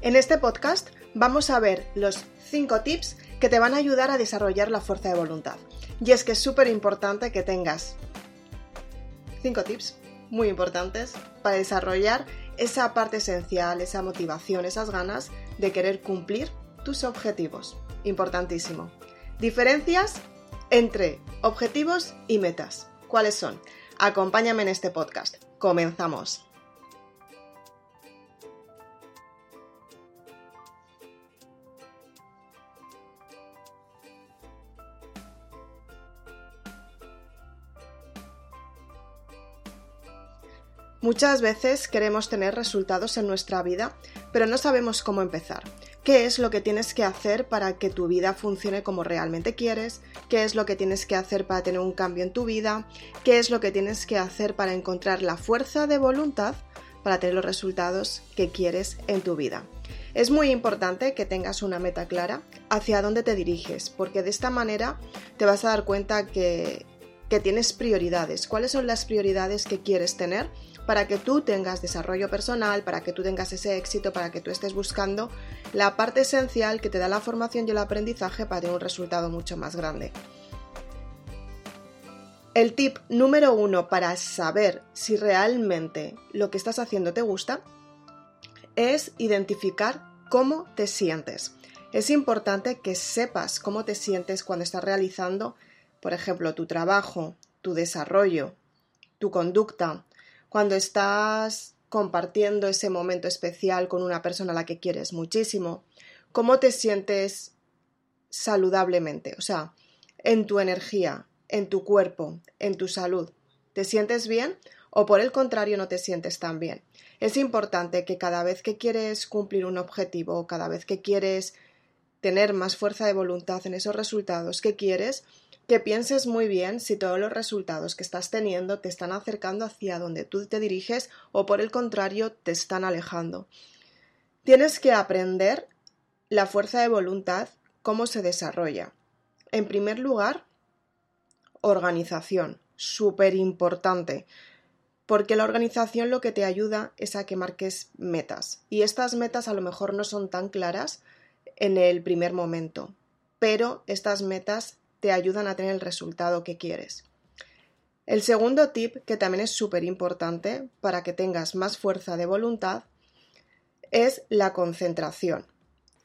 En este podcast vamos a ver los 5 tips que te van a ayudar a desarrollar la fuerza de voluntad. Y es que es súper importante que tengas 5 tips muy importantes para desarrollar esa parte esencial, esa motivación, esas ganas de querer cumplir tus objetivos. Importantísimo. Diferencias entre objetivos y metas. ¿Cuáles son? Acompáñame en este podcast. Comenzamos. Muchas veces queremos tener resultados en nuestra vida, pero no sabemos cómo empezar. ¿Qué es lo que tienes que hacer para que tu vida funcione como realmente quieres? ¿Qué es lo que tienes que hacer para tener un cambio en tu vida? ¿Qué es lo que tienes que hacer para encontrar la fuerza de voluntad para tener los resultados que quieres en tu vida? Es muy importante que tengas una meta clara hacia dónde te diriges, porque de esta manera te vas a dar cuenta que, que tienes prioridades. ¿Cuáles son las prioridades que quieres tener? para que tú tengas desarrollo personal, para que tú tengas ese éxito, para que tú estés buscando la parte esencial que te da la formación y el aprendizaje para tener un resultado mucho más grande. El tip número uno para saber si realmente lo que estás haciendo te gusta es identificar cómo te sientes. Es importante que sepas cómo te sientes cuando estás realizando, por ejemplo, tu trabajo, tu desarrollo, tu conducta, cuando estás compartiendo ese momento especial con una persona a la que quieres muchísimo, cómo te sientes saludablemente, o sea, en tu energía, en tu cuerpo, en tu salud. ¿Te sientes bien o por el contrario no te sientes tan bien? Es importante que cada vez que quieres cumplir un objetivo cada vez que quieres tener más fuerza de voluntad en esos resultados que quieres, que pienses muy bien si todos los resultados que estás teniendo te están acercando hacia donde tú te diriges o por el contrario te están alejando. Tienes que aprender la fuerza de voluntad, cómo se desarrolla. En primer lugar, organización, súper importante, porque la organización lo que te ayuda es a que marques metas y estas metas a lo mejor no son tan claras en el primer momento, pero estas metas te ayudan a tener el resultado que quieres. El segundo tip, que también es súper importante para que tengas más fuerza de voluntad, es la concentración.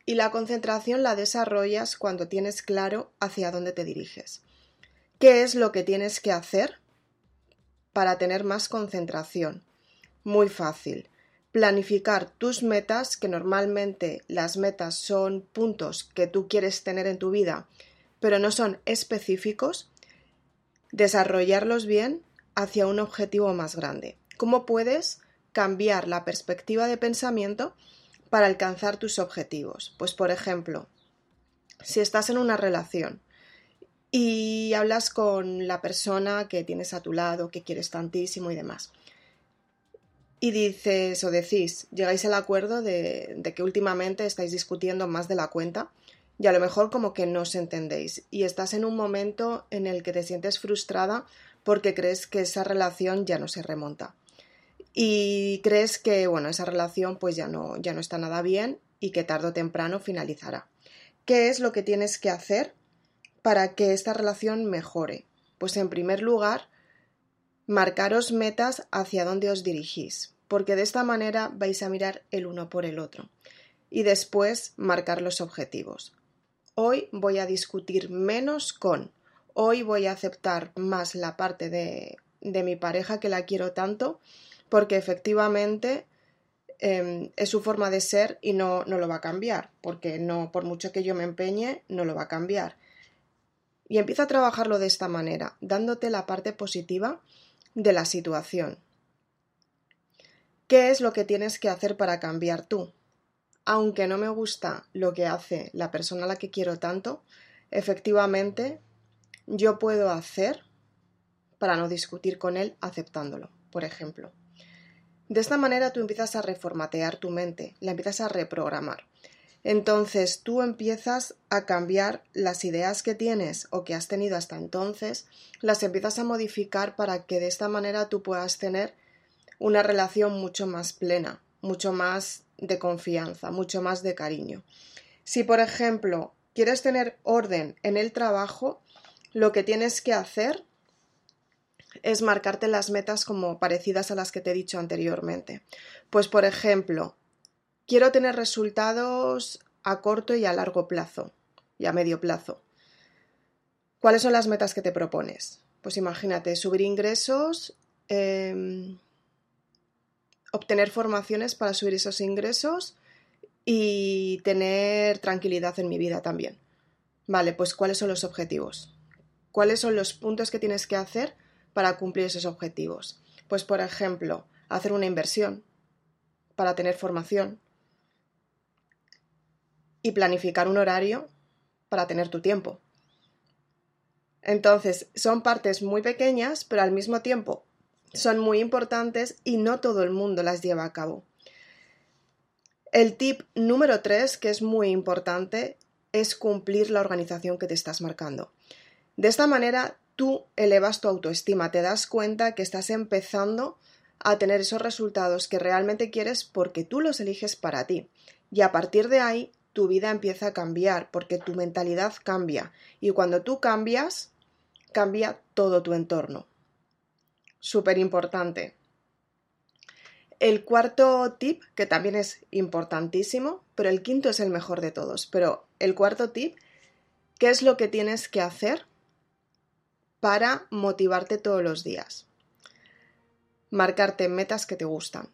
Y la concentración la desarrollas cuando tienes claro hacia dónde te diriges. ¿Qué es lo que tienes que hacer para tener más concentración? Muy fácil. Planificar tus metas, que normalmente las metas son puntos que tú quieres tener en tu vida pero no son específicos, desarrollarlos bien hacia un objetivo más grande. ¿Cómo puedes cambiar la perspectiva de pensamiento para alcanzar tus objetivos? Pues por ejemplo, si estás en una relación y hablas con la persona que tienes a tu lado, que quieres tantísimo y demás, y dices o decís, llegáis al acuerdo de, de que últimamente estáis discutiendo más de la cuenta, y a lo mejor como que no os entendéis y estás en un momento en el que te sientes frustrada porque crees que esa relación ya no se remonta. Y crees que bueno esa relación pues ya no ya no está nada bien y que tarde o temprano finalizará. Qué es lo que tienes que hacer para que esta relación mejore pues en primer lugar marcaros metas hacia dónde os dirigís porque de esta manera vais a mirar el uno por el otro. Y después marcar los objetivos Hoy voy a discutir menos con. Hoy voy a aceptar más la parte de, de mi pareja que la quiero tanto porque efectivamente em, es su forma de ser y no, no lo va a cambiar, porque no, por mucho que yo me empeñe, no lo va a cambiar. Y empieza a trabajarlo de esta manera, dándote la parte positiva de la situación. ¿Qué es lo que tienes que hacer para cambiar tú? Aunque no me gusta lo que hace la persona a la que quiero tanto, efectivamente yo puedo hacer para no discutir con él aceptándolo, por ejemplo. De esta manera tú empiezas a reformatear tu mente, la empiezas a reprogramar. Entonces tú empiezas a cambiar las ideas que tienes o que has tenido hasta entonces, las empiezas a modificar para que de esta manera tú puedas tener una relación mucho más plena, mucho más de confianza, mucho más de cariño. Si, por ejemplo, quieres tener orden en el trabajo, lo que tienes que hacer es marcarte las metas como parecidas a las que te he dicho anteriormente. Pues, por ejemplo, quiero tener resultados a corto y a largo plazo y a medio plazo. ¿Cuáles son las metas que te propones? Pues imagínate, subir ingresos, em, obtener formaciones para subir esos ingresos y tener tranquilidad en mi vida también. Vale, pues ¿cuáles son los objetivos? ¿Cuáles son los puntos que tienes que hacer para cumplir esos objetivos? Pues, por ejemplo, hacer una inversión para tener formación y planificar un horario para tener tu tiempo. Entonces, son partes muy pequeñas, pero al mismo tiempo son muy importantes y no todo el mundo las lleva a cabo. El tip número 3, que es muy importante, es cumplir la organización que te estás marcando. De esta manera, tú elevas tu autoestima, te das cuenta que estás empezando a tener esos resultados que realmente quieres porque tú los eliges para ti. Y a partir de ahí, tu vida empieza a cambiar porque tu mentalidad cambia. Y cuando tú cambias, cambia todo tu entorno. Súper importante. El cuarto tip, que también es importantísimo, pero el quinto es el mejor de todos. Pero el cuarto tip, ¿qué es lo que tienes que hacer para motivarte todos los días? Marcarte metas que te gustan.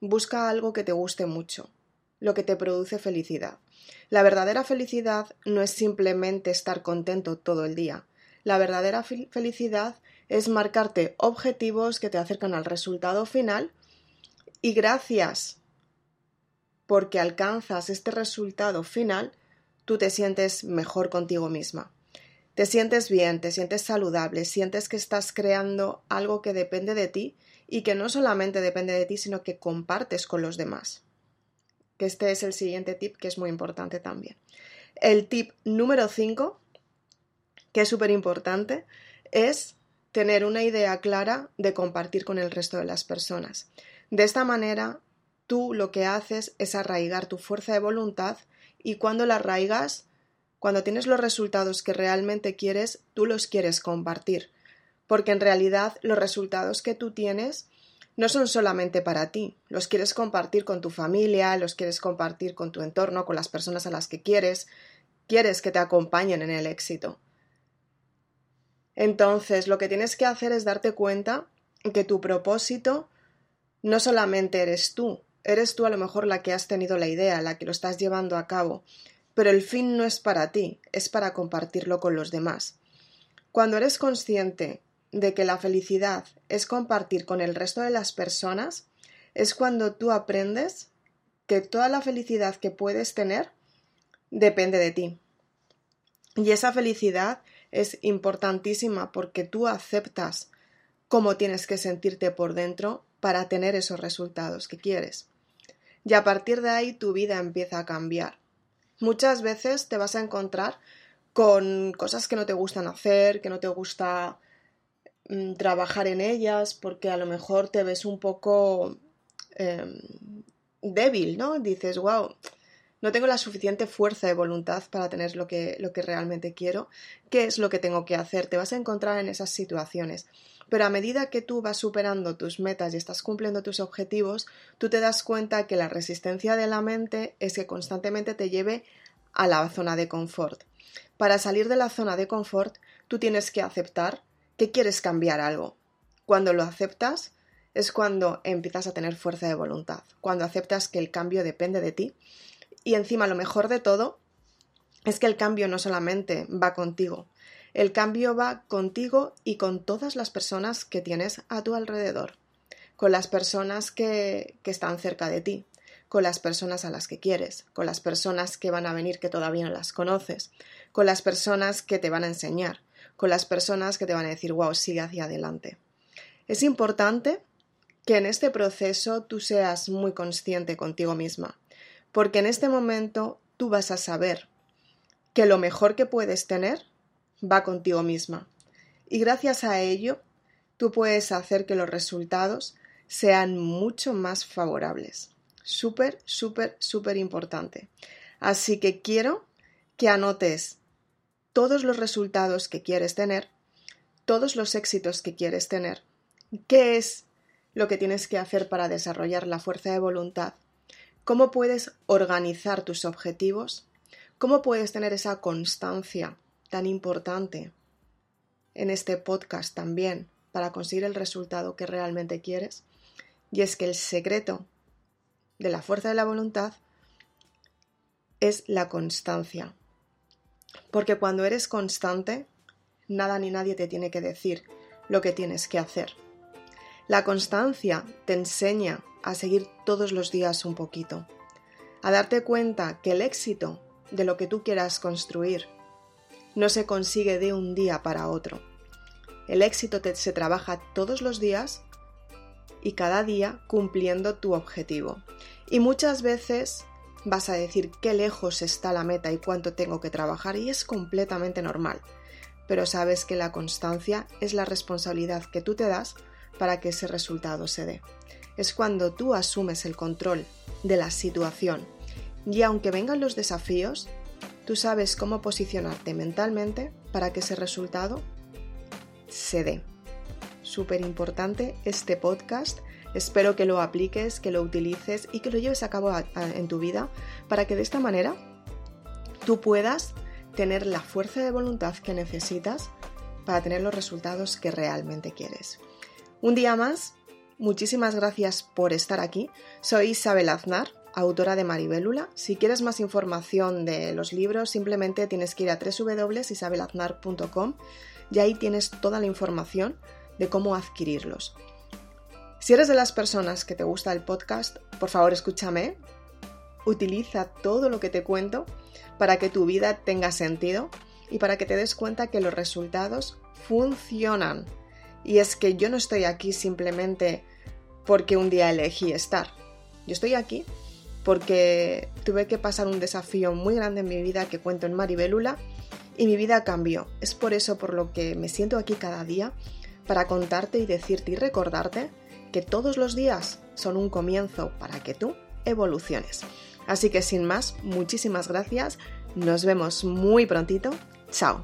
Busca algo que te guste mucho, lo que te produce felicidad. La verdadera felicidad no es simplemente estar contento todo el día. La verdadera felicidad es marcarte objetivos que te acercan al resultado final y gracias porque alcanzas este resultado final, tú te sientes mejor contigo misma. Te sientes bien, te sientes saludable, sientes que estás creando algo que depende de ti y que no solamente depende de ti, sino que compartes con los demás. Que este es el siguiente tip que es muy importante también. El tip número 5, que es súper importante, es tener una idea clara de compartir con el resto de las personas. De esta manera, tú lo que haces es arraigar tu fuerza de voluntad y cuando la arraigas, cuando tienes los resultados que realmente quieres, tú los quieres compartir. Porque en realidad los resultados que tú tienes no son solamente para ti, los quieres compartir con tu familia, los quieres compartir con tu entorno, con las personas a las que quieres, quieres que te acompañen en el éxito. Entonces, lo que tienes que hacer es darte cuenta que tu propósito no solamente eres tú, eres tú a lo mejor la que has tenido la idea, la que lo estás llevando a cabo, pero el fin no es para ti, es para compartirlo con los demás. Cuando eres consciente de que la felicidad es compartir con el resto de las personas, es cuando tú aprendes que toda la felicidad que puedes tener depende de ti. Y esa felicidad es importantísima porque tú aceptas cómo tienes que sentirte por dentro para tener esos resultados que quieres. Y a partir de ahí tu vida empieza a cambiar. Muchas veces te vas a encontrar con cosas que no te gustan hacer, que no te gusta mm, trabajar en ellas, porque a lo mejor te ves un poco em, débil, ¿no? Dices, wow, no tengo la suficiente fuerza de voluntad para tener lo que, lo que realmente quiero. ¿Qué es lo que tengo que hacer? Te vas a encontrar en esas situaciones. Pero a medida que tú vas superando tus metas y estás cumpliendo tus objetivos, tú te das cuenta que la resistencia de la mente es que constantemente te lleve a la zona de confort. Para salir de la zona de confort, tú tienes que aceptar que quieres cambiar algo. Cuando lo aceptas, es cuando empiezas a tener fuerza de voluntad, cuando aceptas que el cambio depende de ti y encima lo mejor de todo es que el cambio no solamente va contigo, el cambio va contigo y con todas las personas que tienes a tu alrededor, con las personas que, que están cerca de ti, con las personas a las que quieres, con las personas que van a venir que todavía no las conoces, con las personas que te van a enseñar, con las personas que te van a decir, wow, sigue hacia adelante. Es importante que en este proceso tú seas muy consciente contigo misma, porque en este momento tú vas a saber que lo mejor que puedes tener va contigo misma. Y gracias a ello, tú puedes hacer que los resultados sean mucho más favorables. Súper, súper, súper importante. Así que quiero que anotes todos los resultados que quieres tener, todos los éxitos que quieres tener, qué es lo que tienes que hacer para desarrollar la fuerza de voluntad, cómo puedes organizar tus objetivos, cómo puedes tener esa constancia tan importante en este podcast también para conseguir el resultado que realmente quieres. Y es que el secreto de la fuerza de la voluntad es la constancia. Porque cuando eres constante, nada ni nadie te tiene que decir lo que tienes que hacer. La constancia te enseña a seguir todos los días un poquito, a darte cuenta que el éxito de lo que tú quieras construir no se consigue de un día para otro. El éxito se trabaja todos los días y cada día cumpliendo tu objetivo. Y muchas veces vas a decir qué lejos está la meta y cuánto tengo que trabajar y es completamente normal. Pero sabes que la constancia es la responsabilidad que tú te das para que ese resultado se dé. Es cuando tú asumes el control de la situación y aunque vengan los desafíos, tú sabes cómo posicionarte mentalmente para que ese resultado se dé. Súper importante este podcast Espero que lo apliques, que lo utilices y que lo lleves a cabo en tu vida para que de esta manera tú puedas tener la fuerza de voluntad que necesitas para tener los resultados que realmente quieres. Un día más, muchísimas gracias por estar aquí. Soy Isabel Aznar, autora de Maribélula. Si quieres más información de los libros, simplemente tienes que ir a www.isabelaznar.com y ahí tienes toda la información de cómo adquirirlos. Si eres de las personas que te gusta el podcast, por favor escúchame. Utiliza todo lo que te cuento para que tu vida tenga sentido y para que te des cuenta que los resultados funcionan. Y es que yo no estoy aquí simplemente porque un día elegí estar. Yo estoy aquí porque tuve que pasar un desafío muy grande en mi vida que cuento en Maribelula y mi vida cambió. Es por eso por lo que me siento aquí cada día para contarte y decirte y recordarte que todos los días son un comienzo para que tú evoluciones. Así que sin más, muchísimas gracias, nos vemos muy prontito, chao.